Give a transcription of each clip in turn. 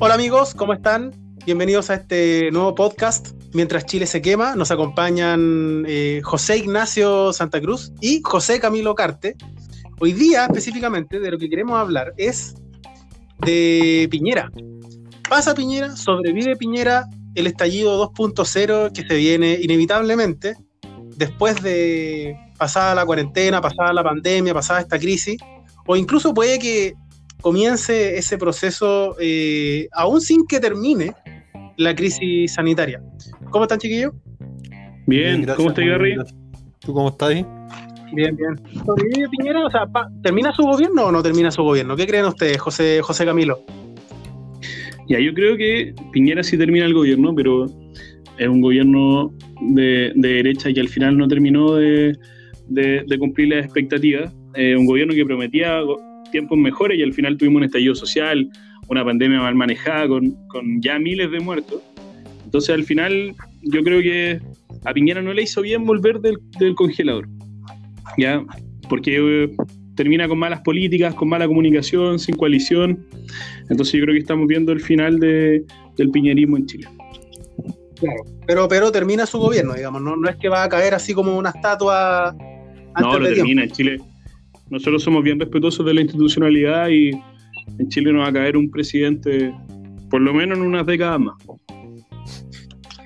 Hola amigos, ¿cómo están? Bienvenidos a este nuevo podcast. Mientras Chile se quema, nos acompañan eh, José Ignacio Santa Cruz y José Camilo Carte. Hoy día, específicamente, de lo que queremos hablar es de Piñera. ¿Pasa Piñera? ¿Sobrevive Piñera el estallido 2.0 que se viene inevitablemente después de pasada la cuarentena, pasada la pandemia, pasada esta crisis? O incluso puede que comience ese proceso eh, aún sin que termine la crisis sanitaria. ¿Cómo están, chiquillos? Bien, ¿cómo estás, Gary? ¿Tú cómo estás ahí? Bien, bien. ¿Sobrevive Piñera? O sea, ¿termina su gobierno o no termina su gobierno? ¿Qué creen ustedes, José, José Camilo? Ya, yo creo que Piñera sí termina el gobierno, pero es un gobierno de, derecha que al final no terminó de, cumplir las expectativas. un gobierno que prometía tiempos mejores y al final tuvimos un estallido social, una pandemia mal manejada con, ya miles de muertos. Entonces al final yo creo que a Piñera no le hizo bien volver del, congelador, ¿ya? Porque eh, termina con malas políticas, con mala comunicación, sin coalición. Entonces yo creo que estamos viendo el final de, del piñerismo en Chile. Claro, pero, pero termina su gobierno, digamos, no, no es que va a caer así como una estatua. no, lo termina. En Chile, nosotros somos bien respetuosos de la institucionalidad y en Chile no va a caer un presidente por lo menos en unas décadas más.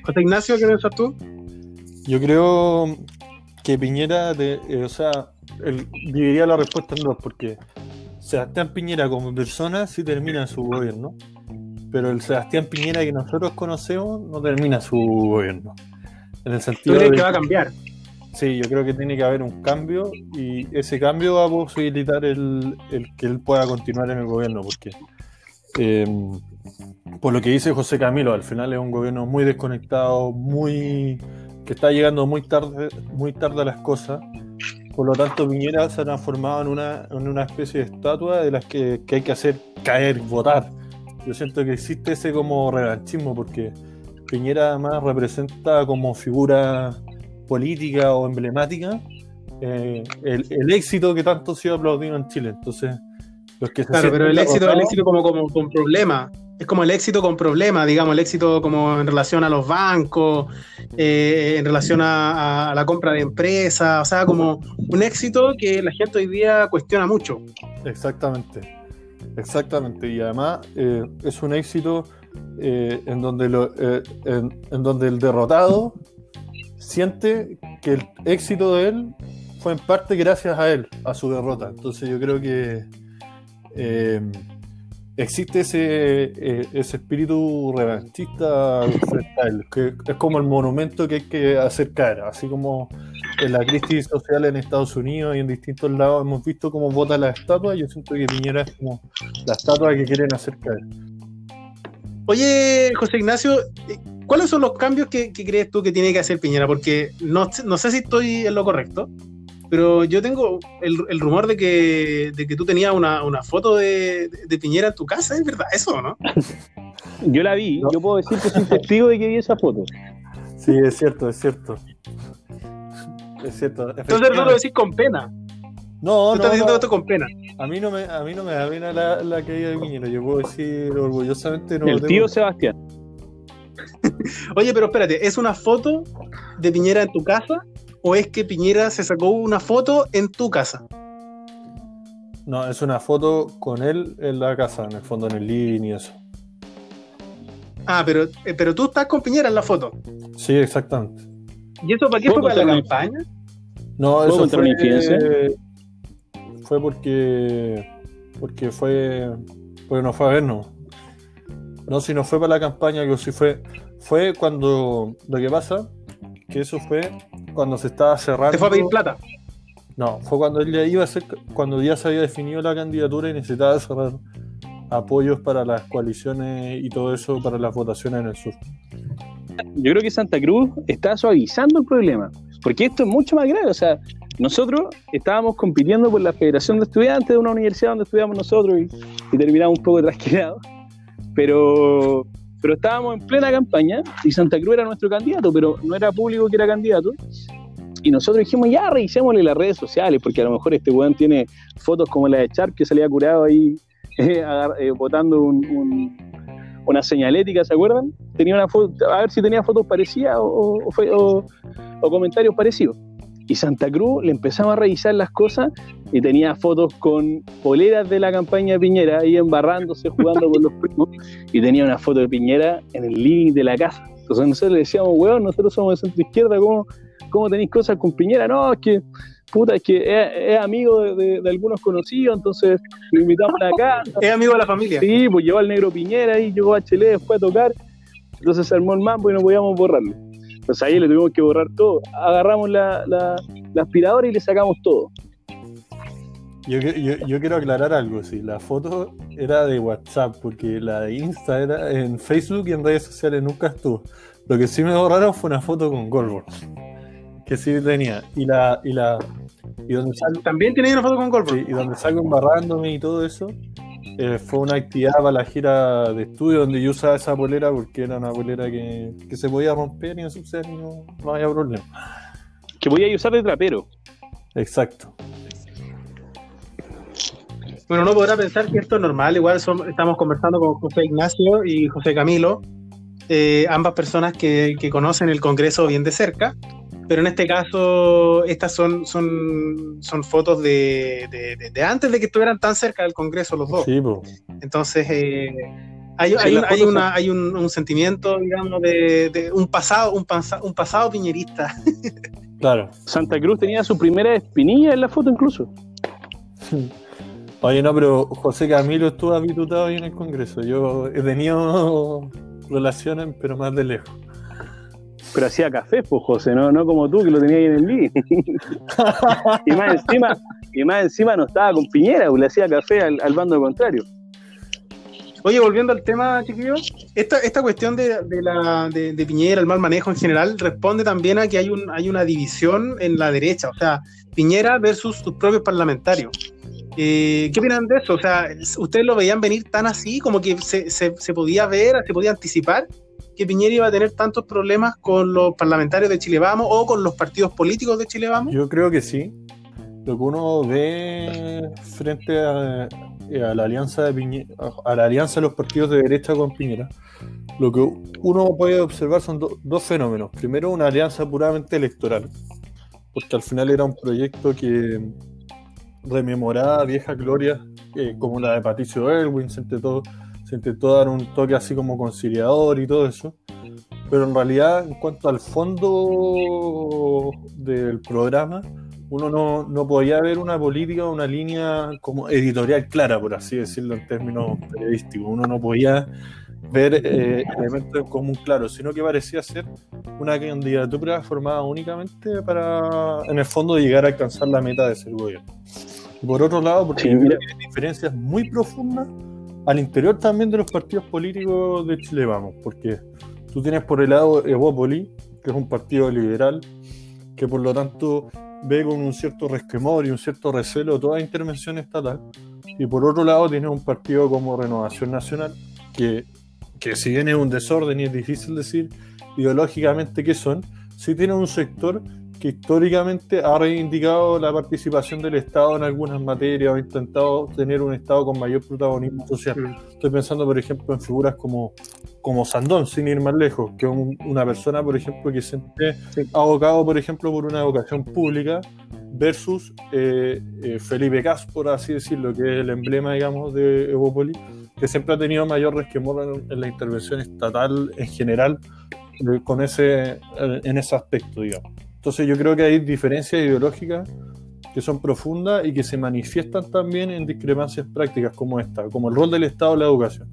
José Ignacio, ¿qué piensas tú? Yo creo que Piñera, eh, o sea, dividiría la respuesta en dos, porque Sebastián Piñera como persona sí termina su gobierno, pero el Sebastián Piñera que nosotros conocemos no termina su gobierno. En el sentido de que va a cambiar? Sí, yo creo que tiene que haber un cambio y ese cambio va a posibilitar el, que él pueda continuar en el gobierno, porque eh, por lo que dice José Camilo, al final es un gobierno muy desconectado, muy que está llegando muy tarde, muy tarde a las cosas. Por lo tanto, Piñera se ha transformado en una, en una especie de estatua de las que, que hay que hacer caer, votar. Yo siento que existe ese como revanchismo, porque Piñera además representa como figura política o emblemática eh, el, éxito que tanto ha sido aplaudido en Chile. Entonces, los que Claro, pero el éxito, el éxito como, como con problema. Es como el éxito con problema, digamos, el éxito como en relación a los bancos, eh, en relación a, la compra de empresas, o sea, como un éxito que la gente hoy día cuestiona mucho. Exactamente, exactamente. Y además eh, es un éxito en, donde lo, en donde el derrotado siente que el éxito de él fue en parte gracias a él, a su derrota. Entonces yo creo que eh, existe ese, eh, ese espíritu revanchista frente a él, que es como el monumento que hay que hacer caer, así como en la crisis social en Estados Unidos y en distintos lados hemos visto cómo vota la estatua, yo siento que Piñera es como la estatua que quieren hacer caer. Oye, José Ignacio, ¿Cuáles son los cambios que, crees tú que tiene que hacer Piñera? Porque no, sé si estoy en lo correcto, pero yo tengo el, rumor de que, de que tú tenías una, foto de, Piñera en tu casa, ¿es verdad eso no? Yo la vi, yo puedo decir que soy testigo de que vi esa foto. Sí, es cierto, es cierto. Es cierto. Entonces tú lo decís con pena. No, no. Estás diciendo esto con pena. A mí no me, a mí no me da pena la, la caída de Piñera. Yo puedo decir orgullosamente. No el tío Sebastián. Oye, pero espérate, ¿es una foto de Piñera en tu casa o es que Piñera se sacó una foto en tu casa? No, es una foto con él en la casa, en el fondo, en el living y eso. Ah, pero, eh, pero tú estás con Piñera en la foto. Sí, exactamente. ¿Y eso para qué fue para la campaña? No, eso fue, fue porque porque fue porque no fue a vernos. No, si no fue para la campaña, que sí fue. Fue cuando. Lo que pasa, que eso fue cuando se estaba cerrando. ¿Te fue a pedir plata? No, fue cuando él ya iba a ser. Cuando ya se había definido la candidatura y necesitaba cerrar apoyos para las coaliciones y todo eso para las votaciones en el sur. Yo creo que Santa Cruz está suavizando el problema, porque esto es mucho más grave. O sea, nosotros estábamos compitiendo por la Federación de Estudiantes de una universidad donde estudiamos nosotros y, y terminamos un poco trasquinados. Pero, pero estábamos en plena campaña y Santa Cruz era nuestro candidato, pero no era público que era candidato. Y nosotros dijimos, ya revisémosle las redes sociales, porque a lo mejor este weón tiene fotos como la de Char, que salía curado ahí eh, eh, botando un, una señalética, ¿se acuerdan? Tenía una foto, a ver si tenía fotos parecidas o comentarios parecidos. Y Santa Cruz le empezamos a revisar las cosas y tenía fotos con poleras de la campaña de Piñera ahí embarrándose, jugando con los primos. Y tenía una foto de Piñera en el living de la casa. Entonces nosotros le decíamos, weón, nosotros somos de centro izquierda, ¿cómo, cómo tenéis cosas con Piñera? No, es que, puta, es que es, amigo de, algunos conocidos, entonces lo invitamos a la casa. Es amigo de la familia. Sí, pues llevó al negro Piñera ahí, llegó a Chile, después a tocar. Entonces se armó el mambo y no podíamos borrarlo. Entonces ahí le tuvimos que borrar todo. Agarramos la, la, aspiradora y le sacamos todo. Yo, yo, quiero aclarar algo, sí, la foto era de WhatsApp, porque la de Insta era en Facebook y en redes sociales nunca estuvo. Lo que sí me borraron fue una foto con Goldberg, que sí tenía. Y la, y la, y donde También tenía una foto con Goldberg. Sí, y donde salgo embarrándome y todo eso, eh, fue una actividad para la gira de estudio donde yo usaba esa polera porque era una polera que, se podía romper y ensuciar y no, no había problema. Que voy a usar de trapero. Exacto. Bueno, uno podrá pensar que esto es normal, igual estamos conversando con José Ignacio y José Camilo, eh, ambas personas que, que, conocen el Congreso bien de cerca, pero en este caso, estas son, son, son fotos de, de, antes de que estuvieran tan cerca del Congreso los dos. Entonces, eh, hay, hay, un, hay, una, hay un, sentimiento, digamos, de, un pasado, un, un pasado piñerista. Claro. Santa Cruz tenía su primera espinilla en la foto incluso. Oye, no, pero José Camilo estuvo habitutado ahí en el Congreso. Yo he tenido relaciones, pero más de lejos. Pero hacía café, pues José, no, no como tú que lo tenías ahí en el living. y más encima, y más encima no estaba con Piñera, pues, le hacía café al, bando contrario. Oye, volviendo al tema, chiquillos, esta, esta cuestión de, la, de, Piñera, el mal manejo en general, responde también a que hay, un, hay una división en la derecha, o sea, Piñera versus sus propios parlamentarios. Eh, ¿Qué opinan de eso? O sea, ¿ustedes lo veían venir tan así, como que se, se, se podía ver, se podía anticipar? Que Piñera iba a tener tantos problemas con los parlamentarios de Chile Vamos o con los partidos políticos de Chile Vamos? Yo creo que sí. Lo que uno ve frente a, la alianza de Piñera, a la alianza de los partidos de derecha con Piñera, lo que uno puede observar son dos fenómenos. Primero, una alianza puramente electoral, porque al final era un proyecto que rememoraba viejas glorias eh, como la de Patricio Elwin, entre todo se intentó dar un toque así como conciliador y todo eso. Pero en realidad, en cuanto al fondo del programa, uno no, no podía ver una política, una línea como editorial clara, por así decirlo en términos periodísticos. Uno no podía ver eh, elementos en común claros, sino que parecía ser una candidatura formada únicamente para, en el fondo, llegar a alcanzar la meta de ser gobierno. Y por otro lado, porque hay diferencias muy profundas al interior también de los partidos políticos de Chile Vamos, porque tú tienes por el lado Evópoli, que es un partido liberal, que por lo tanto ve con un cierto resquemor y un cierto recelo toda intervención estatal, y por otro lado tienes un partido como Renovación Nacional, que, que si bien es un desorden y es difícil decir ideológicamente qué son, sí tiene un sector que históricamente ha reivindicado la participación del Estado en algunas materias o ha intentado tener un Estado con mayor protagonismo social. Estoy pensando, por ejemplo, en figuras como, como Sandón, sin ir más lejos, que es una persona, por ejemplo, que se ha abocado, por ejemplo, por una educación pública versus eh, eh, Felipe Cas, por así decirlo, que es el emblema, digamos, de Evópolis, que siempre ha tenido mayor resquemor en, la intervención estatal en general eh, con ese, en ese aspecto, digamos. Entonces yo creo que hay diferencias ideológicas que son profundas y que se manifiestan también en discrepancias prácticas como esta, como el rol del Estado en la educación.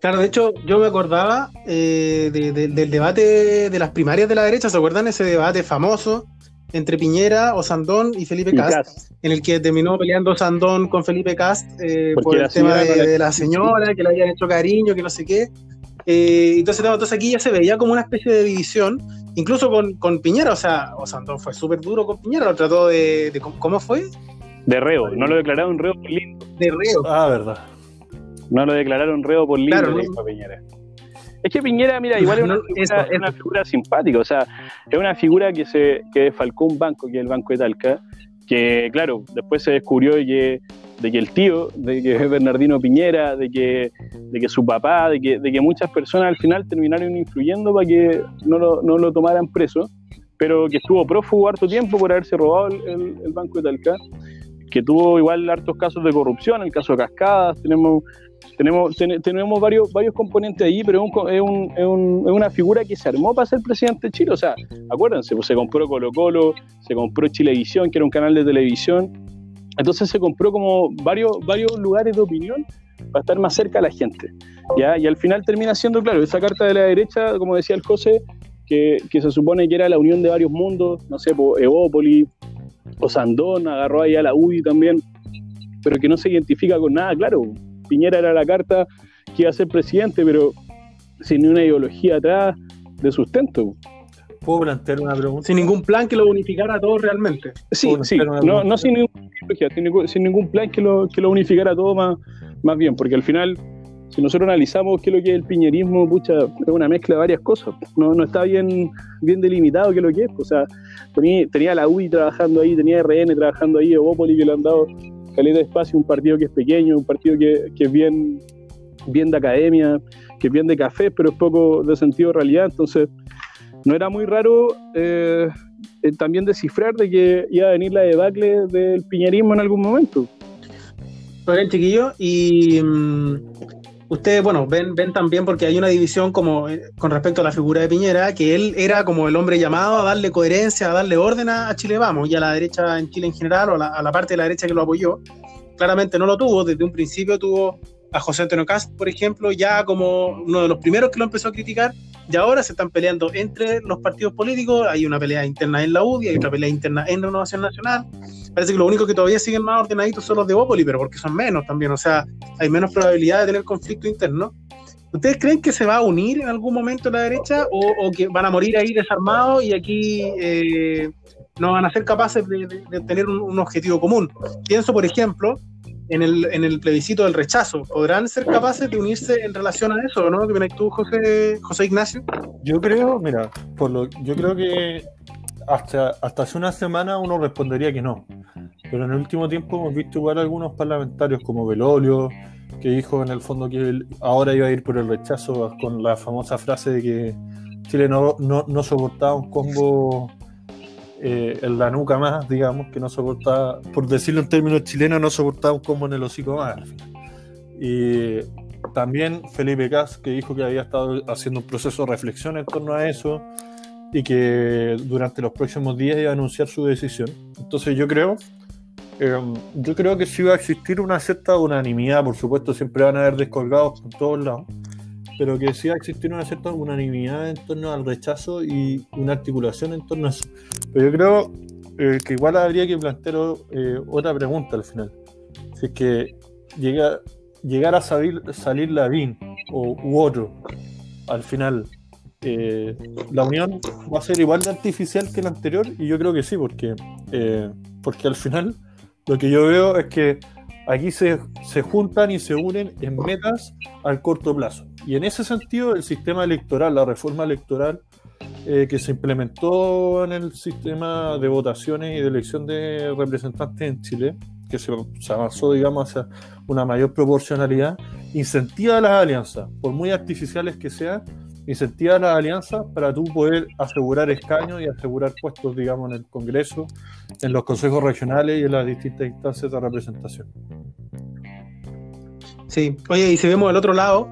Claro, de hecho, yo me acordaba eh, del debate de las primarias de la derecha, ¿se acuerdan ese debate famoso entre Piñera, Osandón y Felipe Cast, en el que terminó peleando Sandón con Felipe Cast eh, por el tema de, la señora, que le habían hecho cariño, que no sé qué. Eh, entonces, entonces aquí ya se veía como una especie de división incluso con, con Piñera, o sea, Osandón fue súper duro con Piñera, lo trató de, ¿Cómo fue? De reo, no lo declararon reo por lindo. De reo. Ah, verdad. No lo declararon reo por lindo, claro, Piñera. Es que Piñera, mira, igual es una, figura, simpática, o sea, es una figura que se que falcó un banco, que es el Banco de Talca, que claro, después se descubrió que de que el tío, de que Bernardino Piñera, de que, de que su papá, de que, de que muchas personas al final terminaron influyendo para que no lo, no lo tomaran preso, pero que estuvo prófugo harto tiempo por haberse robado el, el, Banco de Talca, que tuvo igual hartos casos de corrupción, el caso de Cascadas, tenemos tenemos, tenemos varios, varios componentes ahí, pero es, un, es, un, es, una figura que se armó para ser presidente de Chile. O sea, acuérdense, pues se compró Colo Colo, se compró Chilevisión, que era un canal de televisión, entonces se compró como varios, varios lugares de opinión para estar más cerca a la gente. ¿ya? Y al final termina siendo, claro, esa carta de la derecha, como decía el José, que, que se supone que era la unión de varios mundos, no sé, Evópoli, o Sandón, agarró ahí a la UDI también, pero que no se identifica con nada, claro. Piñera era la carta que iba a ser presidente, pero sin una ideología atrás de sustento. ¿Puedo plantear una pregunta? Sin ningún plan que lo unificara a todos realmente. Sí, sí, no, no sin, ningún, sin ningún plan que lo, que lo unificara a todos más, más bien, porque al final, si nosotros analizamos qué es lo que es el piñerismo, pucha, es una mezcla de varias cosas. No, no está bien, bien delimitado qué es lo que es. O sea, tenía, tenía la UI trabajando ahí, tenía RN trabajando ahí, Evópoli que le han dado calidad de espacio, un partido que es pequeño, un partido que, que es bien, bien de academia, que es bien de café, pero es poco de sentido de realidad. Entonces, no era muy raro eh, eh, también descifrar de que iba a venir la debacle del piñerismo en algún momento. Bien, chiquillo, y mm, ustedes, bueno, ven, ven también porque hay una división como eh, con respecto a la figura de Piñera, que él era como el hombre llamado a darle coherencia, a darle orden a, Chile Vamos, y a la derecha en Chile en general, o a la parte de la derecha que lo apoyó. Claramente no lo tuvo, desde un principio tuvo a José Antonio Cast, por ejemplo, ya como uno de los primeros que lo empezó a criticar, y ahora se están peleando entre los partidos políticos, hay una pelea interna en la UDI, hay otra pelea interna en Renovación Nacional, parece que lo único que todavía siguen más ordenaditos son los de Bópoli, pero porque son menos también, o sea, hay menos probabilidad de tener conflicto interno. ¿Ustedes creen que se va a unir en algún momento la derecha o, que van a morir ahí desarmados y aquí eh, no van a ser capaces de, tener un, objetivo común? Pienso, por ejemplo, en el, en el plebiscito del rechazo. ¿Podrán ser capaces de unirse en relación a eso, no? ¿Qué tú, José, José Ignacio? Yo creo, mira, por lo, yo creo que hasta, hasta hace una semana uno respondería que no. Pero en el último tiempo hemos visto igual algunos parlamentarios como Belolio, que dijo en el fondo que ahora iba a ir por el rechazo con la famosa frase de que Chile no, no, no soportaba un combo eh, en la nuca más, digamos, que no soportaba, por decirlo en términos chilenos, no soportaba un combo en el hocico más. Y también Felipe Cas, que dijo que había estado haciendo un proceso de reflexión en torno a eso y que durante los próximos días iba a anunciar su decisión. Entonces yo creo, em, yo creo que sí va a existir una cierta unanimidad, por supuesto siempre van a haber descolgados por todos lados, pero que sí va a existir una cierta unanimidad en torno al rechazo y una articulación en torno a eso. Pero yo creo eh, que igual habría que plantear eh, otra pregunta al final. Si es que llega, llegar a salir, salir Lavín o, u otro, al final, eh, la unión va a ser igual de artificial que la anterior, y yo creo que sí, porque, porque al final lo que yo veo es que aquí se, se juntan y se unen en metas al corto plazo. Y en ese sentido, el sistema electoral, la reforma electoral eh, que se implementó en el sistema de votaciones y de elección de representantes en Chile, que se, avanzó, digamos, hacia una mayor proporcionalidad, incentiva las alianzas, por muy artificiales que sean, incentiva las alianzas para tú poder asegurar escaños y asegurar puestos, digamos, en el Congreso, en los consejos regionales y en las distintas instancias de representación. Sí, oye, y si vemos el otro lado,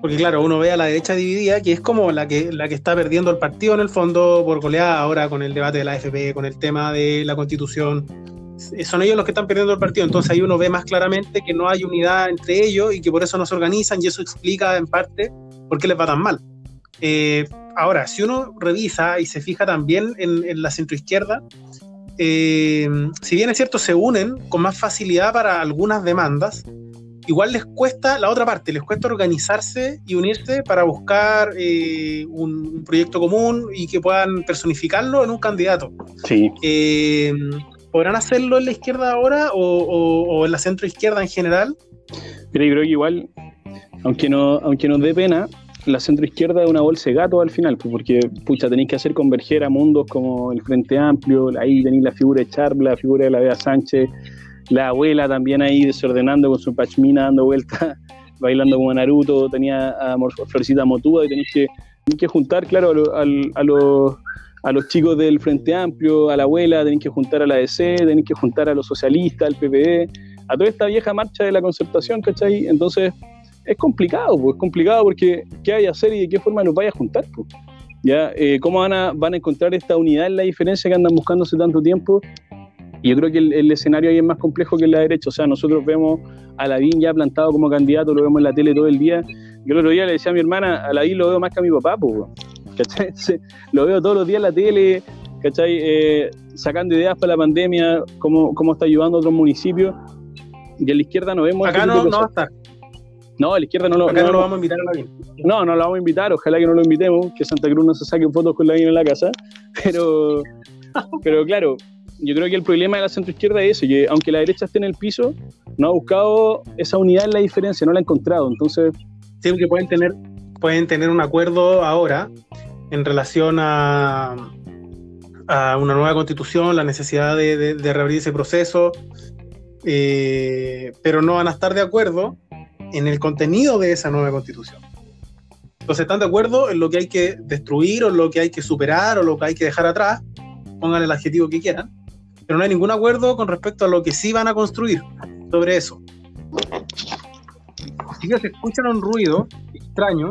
porque claro, uno ve a la derecha dividida, que es como la que, la que está perdiendo el partido en el fondo por goleada ahora con el debate de la AFP, con el tema de la constitución. Eh, son ellos los que están perdiendo el partido, entonces ahí uno ve más claramente que no hay unidad entre ellos y que por eso no se organizan y eso explica en parte por qué les va tan mal. Eh, ahora, si uno revisa y se fija también en, la centroizquierda, eh, si bien es cierto, se unen con más facilidad para algunas demandas, igual les cuesta la otra parte, les cuesta organizarse y unirse para buscar eh, un, proyecto común y que puedan personificarlo en un candidato. Sí. Eh, ¿Podrán hacerlo en la izquierda ahora o, en la centro izquierda en general? Mira, yo creo que igual, aunque no, aunque nos dé pena, la centro izquierda es una bolsa de gato al final, pues, porque pucha, tenéis que hacer converger a mundos como el Frente Amplio, ahí tenéis la figura de Charla, la figura de la Bea Sánchez, La abuela también ahí desordenando con su pachmina dando vueltas, bailando como Naruto, tenía a Florecita Motuda y tenéis que, que juntar, claro, a, los, a los chicos del Frente Amplio, a la abuela, tenéis que juntar a la DC, tenéis que juntar a los socialistas, al PPD, a toda esta vieja marcha de la concertación, ¿cachai? Entonces es complicado, pues, es complicado porque ¿qué hay a hacer y de qué forma los vaya a juntar? Pues? ¿Ya? Eh, ¿Cómo van a, van a encontrar esta unidad en la diferencia que andan buscando hace tanto tiempo? Y yo creo que el, escenario ahí es más complejo que en la derecha. O sea, nosotros vemos a Lavín ya plantado como candidato, lo vemos en la tele todo el día. Yo el otro día le decía a mi hermana, a Lavín lo veo más que a mi papá, pues, ¿cachai? Lo veo todos los días en la tele, ¿cachai? Eh, sacando ideas para la pandemia, cómo, cómo está ayudando a otros municipios. Y a la izquierda no vemos... Acá no, no va a estar. No, la izquierda no lo, no, lo vamos a invitar a la No, no lo vamos a invitar, ojalá que no lo invitemos, que Santa Cruz no se saque fotos con la en la casa. Pero, pero claro, yo creo que el problema de la centroizquierda es eso, que aunque la derecha esté en el piso, no ha buscado esa unidad en la diferencia, no la ha encontrado. Entonces. Sí, que pueden tener, pueden tener un acuerdo ahora en relación a, a una nueva constitución, la necesidad de, de, reabrir ese proceso, eh, pero no van a estar de acuerdo en el contenido de esa nueva constitución. Entonces están de acuerdo en lo que hay que destruir o lo que hay que superar o lo que hay que dejar atrás, pónganle el adjetivo que quieran, pero no hay ningún acuerdo con respecto a lo que sí van a construir sobre eso. Si se escuchan un ruido extraño,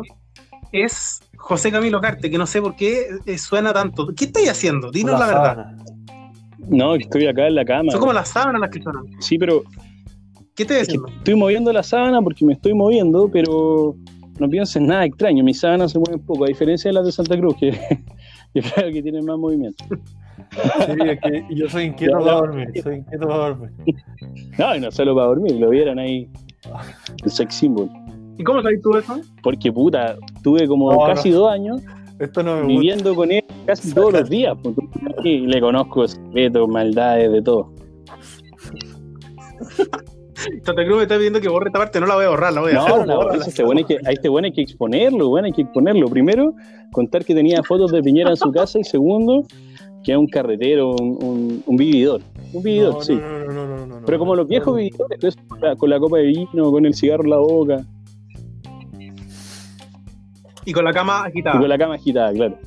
es José Camilo Carte, que no sé por qué eh, suena tanto. ¿Qué estáis haciendo? Dinos la, verdad. No, estoy acá en la cama. Son como las sábanas las que suenan. Sí, pero ¿Qué te decís? Estoy moviendo la sábana porque me estoy moviendo, pero no pienses en nada extraño. Mis sábanas se mueven poco, a diferencia de las de Santa Cruz, que yo creo que tienen más movimiento. Sí, es que yo soy inquieto para dormir, soy inquieto para dormir. No, y no solo para dormir, lo vieron ahí, el sex symbol. ¿Y cómo sabes tú eso? Porque puta, tuve como casi dos años Esto no viviendo con él casi todos los días. Y le conozco secretos, maldades, de todo. Santa Cruz me está pidiendo que borre esta parte, no la voy a borrar, la voy a no, hacer. No, este bueno hay que, a este bueno hay que exponerlo, bueno, hay que exponerlo. Primero, contar que tenía fotos de Piñera en su casa y segundo, que es un carretero, un, un, vividor. Un vividor, sí. Pero como los viejos vividores, con la, copa de vino, con el cigarro en la boca. Y con la cama agitada. Y con la cama agitada, claro.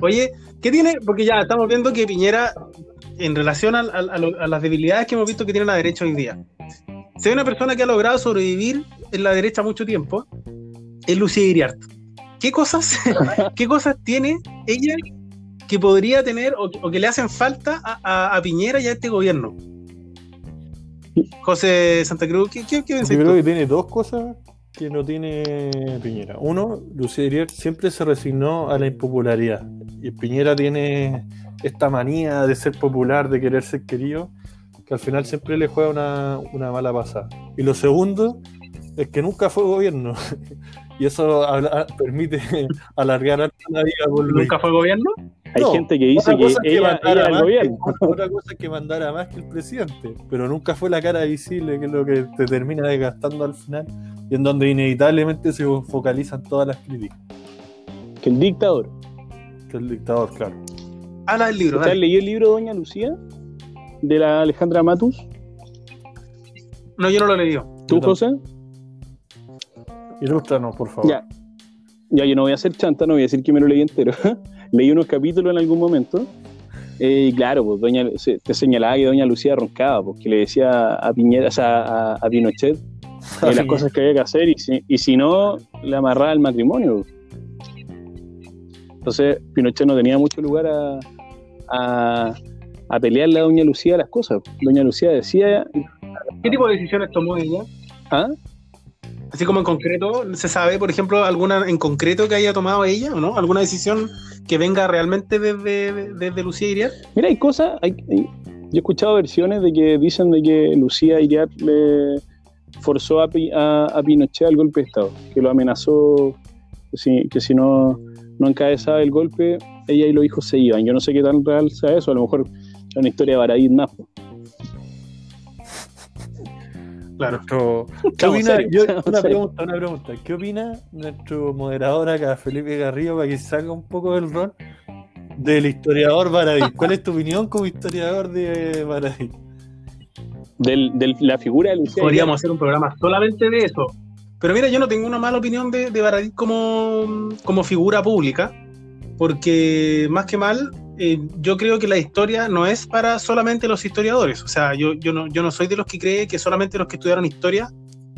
Oye, ¿qué tiene? Porque ya estamos viendo que Piñera en relación a, las debilidades que hemos visto que tiene la derecha hoy día. Si hay una persona que ha logrado sobrevivir en la derecha mucho tiempo, es Lucía Iriart. ¿Qué cosas, ¿Qué cosas tiene ella que podría tener o, que le hacen falta a, Piñera y a este gobierno? José Santa Cruz, ¿qué, qué, qué Yo creo que tiene dos cosas que no tiene Piñera. Uno, Lucía Iriart siempre se resignó a la impopularidad. Y Piñera tiene esta manía de ser popular, de querer ser querido, que al final siempre le juega una, mala pasada. Y lo segundo es que nunca fue gobierno. y eso permite alargar la vida. Por ¿Nunca fue gobierno? Hay gente que dice que, ella, era el gobierno. otra cosa es que mandara más que el presidente, pero nunca fue la cara visible, que es lo que te termina desgastando al final y en donde inevitablemente se focalizan todas las críticas. Que el dictador. Que el dictador, claro. Habla del libro. ¿Usted leyó el libro Doña Lucía? De la Alejandra Matus. No, yo no lo leí. ¿Tú, José? Ilústranos, por favor. Ya. Ya, yo no voy a hacer chanta, no voy a decir que me lo leí entero. leí unos capítulos en algún momento. Eh, y claro, pues doña, te señalaba que doña Lucía roncaba, porque le decía a Piñera, o sea, a, Pinochet eh, las cosas que había que hacer y si, y si no, le amarraba el matrimonio. Entonces, Pinochet no tenía mucho lugar a, a, a pelearle a Doña Lucía las cosas. Doña Lucía decía... ¿Qué tipo de decisiones tomó ella? ¿Ah? Así como en concreto, ¿se sabe, por ejemplo, alguna en concreto que haya tomado ella o no? ¿Alguna decisión que venga realmente desde, desde Lucía Iriart? Mira, hay cosas, hay, yo he escuchado versiones de que dicen de que Lucía Iriart le forzó a, a, Pinochet al golpe de Estado, que lo amenazó, que si, que si no, no encabezaba el golpe, ella y los hijos se iban. Yo no sé qué tan real sea eso, a lo mejor es una historia de Baradit más. Claro. ¿Qué opina, una, pregunta, una pregunta. ¿Qué opina nuestro moderador acá, Felipe Garrido, para que salga un poco del rol del historiador Baradit? ¿Cuál es tu opinión como historiador de Baradit? de la figura de Lucía. Podríamos hacer un programa solamente de eso. Pero mira, yo no tengo una mala opinión de, de Baradit como, como figura pública, porque más que mal, eh, yo creo que la historia no es para solamente los historiadores. O sea, yo, yo, no, yo no soy de los que cree que solamente los que estudiaron historia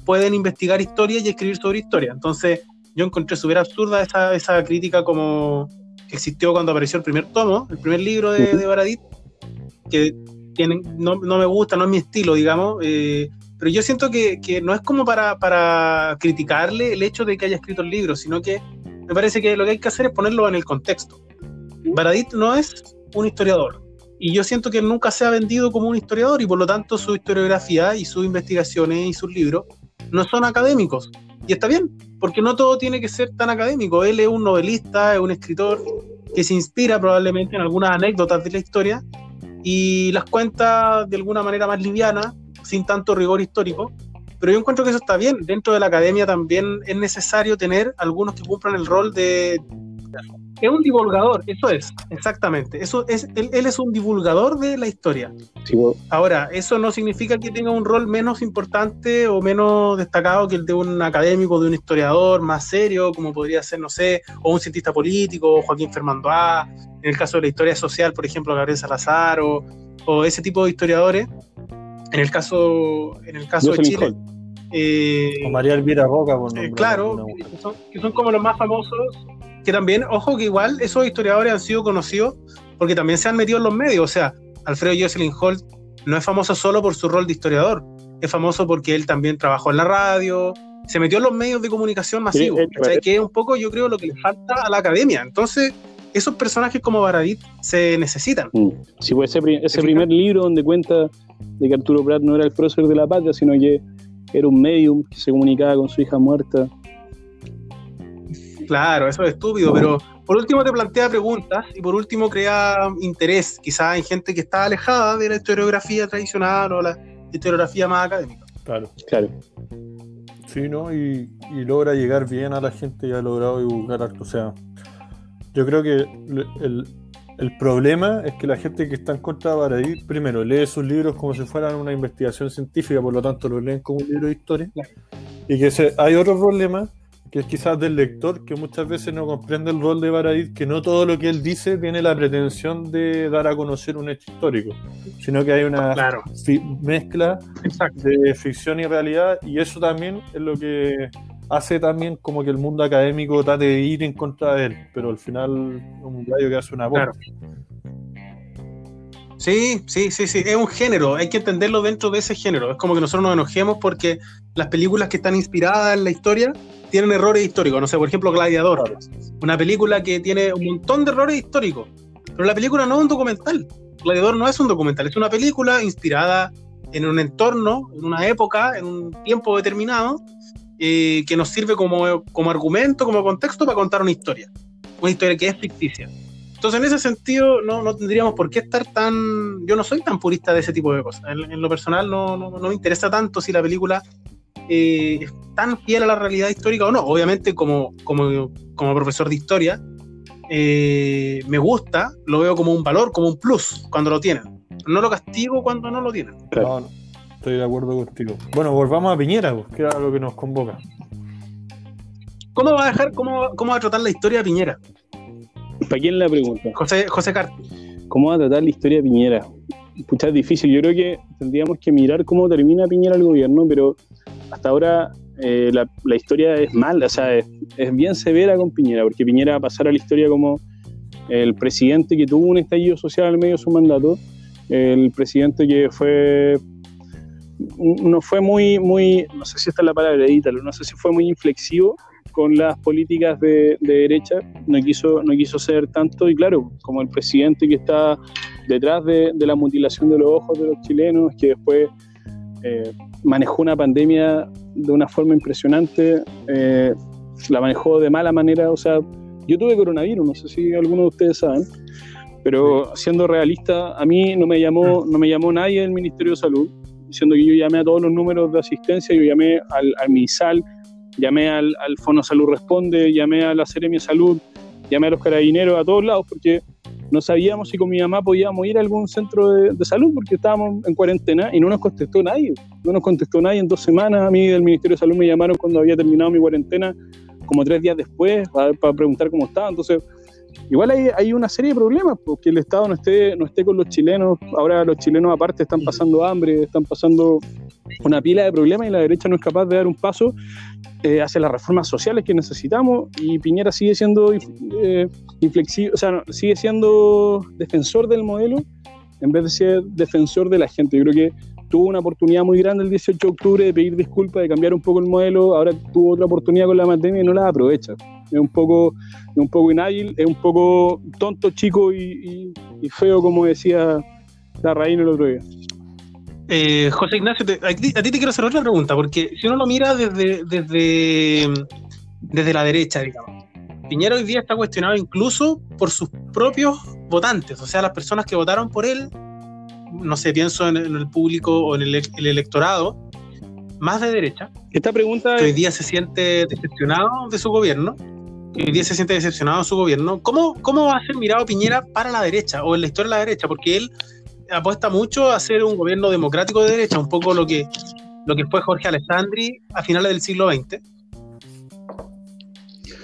pueden investigar historia y escribir sobre historia. Entonces, yo encontré súper absurda esa, esa crítica como existió cuando apareció el primer tomo, el primer libro de, de Baradit, que tienen, no, no, me gusta, no es mi estilo, digamos. Eh, pero yo siento que, que, no es como para, para criticarle el hecho de que haya escrito el libro, sino que me parece que lo que hay que hacer es ponerlo en el contexto. Baradit no es un historiador, y yo siento que nunca se ha vendido como un historiador, y por lo tanto su historiografía y sus investigaciones y sus libros no son académicos. Y está bien, porque no todo tiene que ser tan académico. Él es un novelista, es un escritor que se inspira probablemente en algunas anécdotas de la historia y las cuenta de alguna manera más liviana, sin tanto rigor histórico. Pero yo encuentro que eso está bien. Dentro de la academia también es necesario tener algunos que cumplan el rol de es un divulgador, eso es, exactamente. Eso es, él, él es un divulgador de la historia. Sí, bueno. Ahora, eso no significa que tenga un rol menos importante o menos destacado que el de un académico, de un historiador más serio, como podría ser, no sé, o un cientista político, Joaquín Fernando A. En el caso de la historia social, por ejemplo, Gabriel Salazar, o, o ese tipo de historiadores. En el caso, en el caso de Chile. Eh, o María Elvira Roca, por eh, claro, que son, que son como los más famosos que también, ojo que igual esos historiadores han sido conocidos porque también se han metido en los medios. O sea, Alfredo Jocelyn Holt no es famoso solo por su rol de historiador, es famoso porque él también trabajó en la radio, se metió en los medios de comunicación masivos, sí, que es un poco, yo creo, lo que le falta a la academia. Entonces, esos personajes como Baradit se necesitan. Mm. Sí, pues ese, ese primer libro donde cuenta de que Arturo Prat no era el prócer de la patria, sino que era un medium que se comunicaba con su hija muerta. Claro, eso es estúpido, pero por último te plantea preguntas y por último crea interés, quizás en gente que está alejada de la historiografía tradicional o la historiografía más académica. Claro. Claro. Sí, ¿no? Y, y logra llegar bien a la gente y ha logrado divulgar. O sea, yo creo que el, el problema es que la gente que está en contra de Baradí, primero, lee sus libros como si fueran una investigación científica, por lo tanto lo leen como un libro de historia. Y que se, hay otro problema que es quizás del lector, que muchas veces no comprende el rol de Baradit, que no todo lo que él dice tiene la pretensión de dar a conocer un hecho histórico, sino que hay una Claro. mezcla Exacto. de ficción y realidad, y eso también es lo que hace también como que el mundo académico trate de ir en contra de él, pero al final es un gallo que hace una. Claro. Sí, sí, sí, sí, es un género, hay que entenderlo dentro de ese género. Es como que nosotros nos enojemos porque las películas que están inspiradas en la historia tienen errores históricos. No sé, por ejemplo, Gladiador, una película que tiene un montón de errores históricos, pero la película no es un documental. Gladiador no es un documental, es una película inspirada en un entorno, en una época, en un tiempo determinado, eh, que nos sirve como, como argumento, como contexto para contar una historia. Una historia que es ficticia. Entonces, en ese sentido, no, no tendríamos por qué estar tan. Yo no soy tan purista de ese tipo de cosas. En, en lo personal, no, no, no, me interesa tanto si la película eh, es tan fiel a la realidad histórica o no. Obviamente, como, como, como profesor de historia, eh, me gusta, lo veo como un valor, como un plus cuando lo tienen. No lo castigo cuando no lo tienen. No, no, estoy de acuerdo contigo. Bueno, volvamos a Piñera, pues, que era lo que nos convoca. ¿Cómo va a dejar, cómo, cómo va a tratar la historia de Piñera? ¿Para quién la pregunta? José, José Carti. ¿Cómo va a tratar la historia de Piñera? Pucha, es difícil. Yo creo que tendríamos que mirar cómo termina Piñera el gobierno, pero hasta ahora eh, la, la, historia es mala, o sea, es, es, bien severa con Piñera, porque Piñera va a pasar a la historia como el presidente que tuvo un estallido social al medio de su mandato, el presidente que fue no fue muy, muy, no sé si esta es la palabra, edítalo, no sé si fue muy inflexivo con las políticas de, de, derecha, no quiso, no quiso ser tanto, y claro, como el presidente que está detrás de, de la mutilación de los ojos de los chilenos, que después eh, manejó una pandemia de una forma impresionante, eh, la manejó de mala manera, o sea, yo tuve coronavirus, no sé si algunos de ustedes saben, pero siendo realista, a mí no me llamó, no me llamó nadie del Ministerio de Salud, diciendo que yo llamé a todos los números de asistencia, yo llamé al, al MISAL, llamé al, al Fono Salud Responde, llamé a la Seremia Salud, llamé a los carabineros, a todos lados, porque no sabíamos si con mi mamá podíamos ir a algún centro de, salud porque estábamos en cuarentena y no nos contestó nadie. No nos contestó nadie en dos semanas. A mí del Ministerio de Salud me llamaron cuando había terminado mi cuarentena, como tres días después, para, preguntar cómo estaba. Entonces, igual hay, hay, una serie de problemas, porque el Estado no esté, no esté con los chilenos. Ahora los chilenos aparte están pasando hambre, están pasando una pila de problemas y la derecha no es capaz de dar un paso eh, hacia las reformas sociales que necesitamos y Piñera sigue siendo eh, inflexible, o sea, sigue siendo defensor del modelo en vez de ser defensor de la gente. Yo creo que tuvo una oportunidad muy grande el 18 de octubre de pedir disculpas, de cambiar un poco el modelo, ahora tuvo otra oportunidad con la pandemia y no la aprovecha. Es un poco, un poco inhábil, es un poco tonto, chico y, y feo, como decía la Raín el otro día. Eh, José Ignacio, a, ti, te quiero hacer otra pregunta, porque si uno lo mira desde, desde, desde la derecha, digamos, Piñera hoy día está cuestionado incluso por sus propios votantes, o sea, las personas que votaron por él, no sé, pienso en, el público o en el, electorado, más de derecha. Esta pregunta. Que hoy día se siente decepcionado de su gobierno. Que hoy día se siente decepcionado de su gobierno. ¿Cómo, ¿Cómo va a ser mirado Piñera para la derecha o en la historia de la derecha? Porque él apuesta mucho a ser un gobierno democrático de derecha, un poco lo que, lo que fue Jorge Alessandri a finales del siglo XX.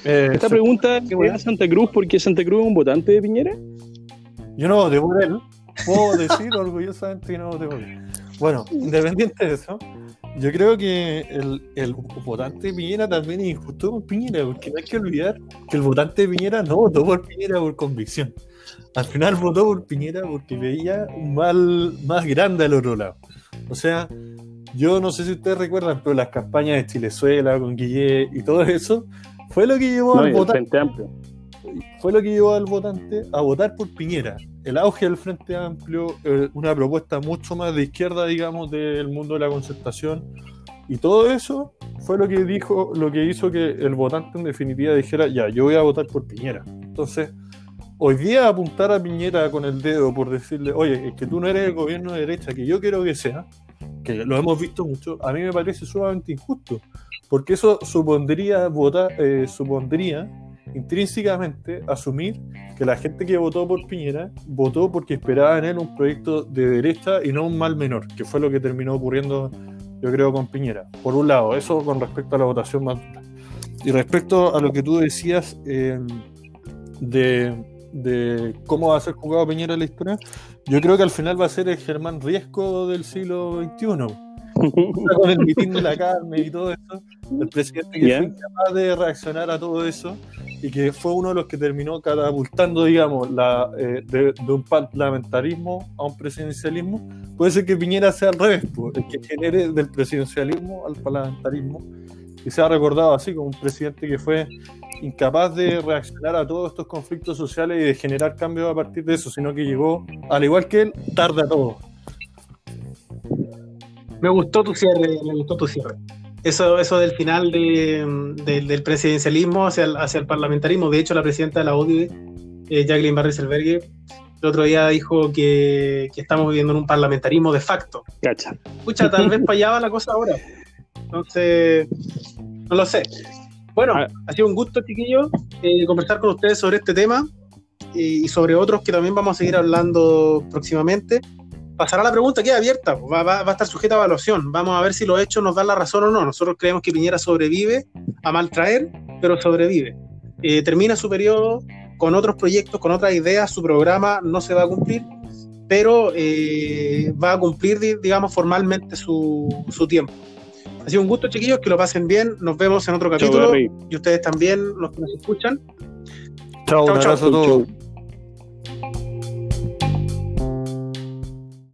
Eh, Esta pregunta que voy a Santa Cruz, ¿por qué Santa Cruz es un votante de Piñera? Yo no voté por él. Puedo decir orgullosamente que no voté por él. Bueno, independiente de eso, yo creo que el, el, votante de Piñera también es injusto con Piñera, porque no hay que olvidar que el votante de Piñera no votó por Piñera por convicción al final votó por Piñera porque veía un mal más grande al otro lado. O sea, yo no sé si ustedes recuerdan, pero las campañas de Chilezuela con Guille y todo eso fue lo que llevó al votante. Fue lo que llevó al votante a votar por Piñera. El auge del Frente Amplio, eh, una propuesta mucho más de izquierda, digamos, del mundo de la concertación. Y todo eso fue lo que dijo, lo que hizo que el votante en definitiva dijera, ya, yo voy a votar por Piñera. Entonces, hoy día apuntar a Piñera con el dedo por decirle, oye, es que tú no eres el gobierno de derecha que yo quiero que sea, que lo hemos visto mucho, a mí me parece sumamente injusto, porque eso supondría votar, eh, supondría intrínsecamente asumir que la gente que votó por Piñera votó porque esperaba en él un proyecto de derecha y no un mal menor, que fue lo que terminó ocurriendo, yo creo, con Piñera. Por un lado, eso con respecto a la votación más Y respecto a lo que tú decías eh, de de cómo va a ser jugado Piñera en la historia, yo creo que al final va a ser el Germán Riesco del siglo XXI. con el mitin de la carne y todo eso, el presidente que fue incapaz de reaccionar a todo eso y que fue uno de los que terminó catapultando, digamos, la, eh, de, un parlamentarismo a un presidencialismo, puede ser que Piñera sea al revés, el que genere del presidencialismo al parlamentarismo y se ha recordado así como un presidente que fue incapaz de reaccionar a todos estos conflictos sociales y de generar cambios a partir de eso, sino que llegó, al igual que él, tarde a todo. Me gustó tu cierre, me gustó tu cierre. Eso, eso del final del presidencialismo hacia el, hacia el parlamentarismo. De hecho, la presidenta de la ODI, eh, Jacqueline Barris el otro día dijo que, que, estamos viviendo en un parlamentarismo de facto. Cacha. Escucha, tal vez fallaba la cosa ahora. Entonces, no lo sé. Bueno, ah. ha sido un gusto, chiquillos, eh, conversar con ustedes sobre este tema y, sobre otros que también vamos a seguir hablando próximamente. Pasará la pregunta, queda abierta, va, a estar sujeta a evaluación. Vamos a ver si los hechos nos dan la razón o no. Nosotros creemos que Piñera sobrevive a maltraer, pero sobrevive. Eh, termina su periodo con otros proyectos, con otras ideas, su programa no se va a cumplir, pero eh, va a cumplir, digamos, formalmente su, su tiempo. Ha sido un gusto, chiquillos, que lo pasen bien. Nos vemos en otro capítulo. y ustedes también, los que nos escuchan. Chao, un abrazo a todos.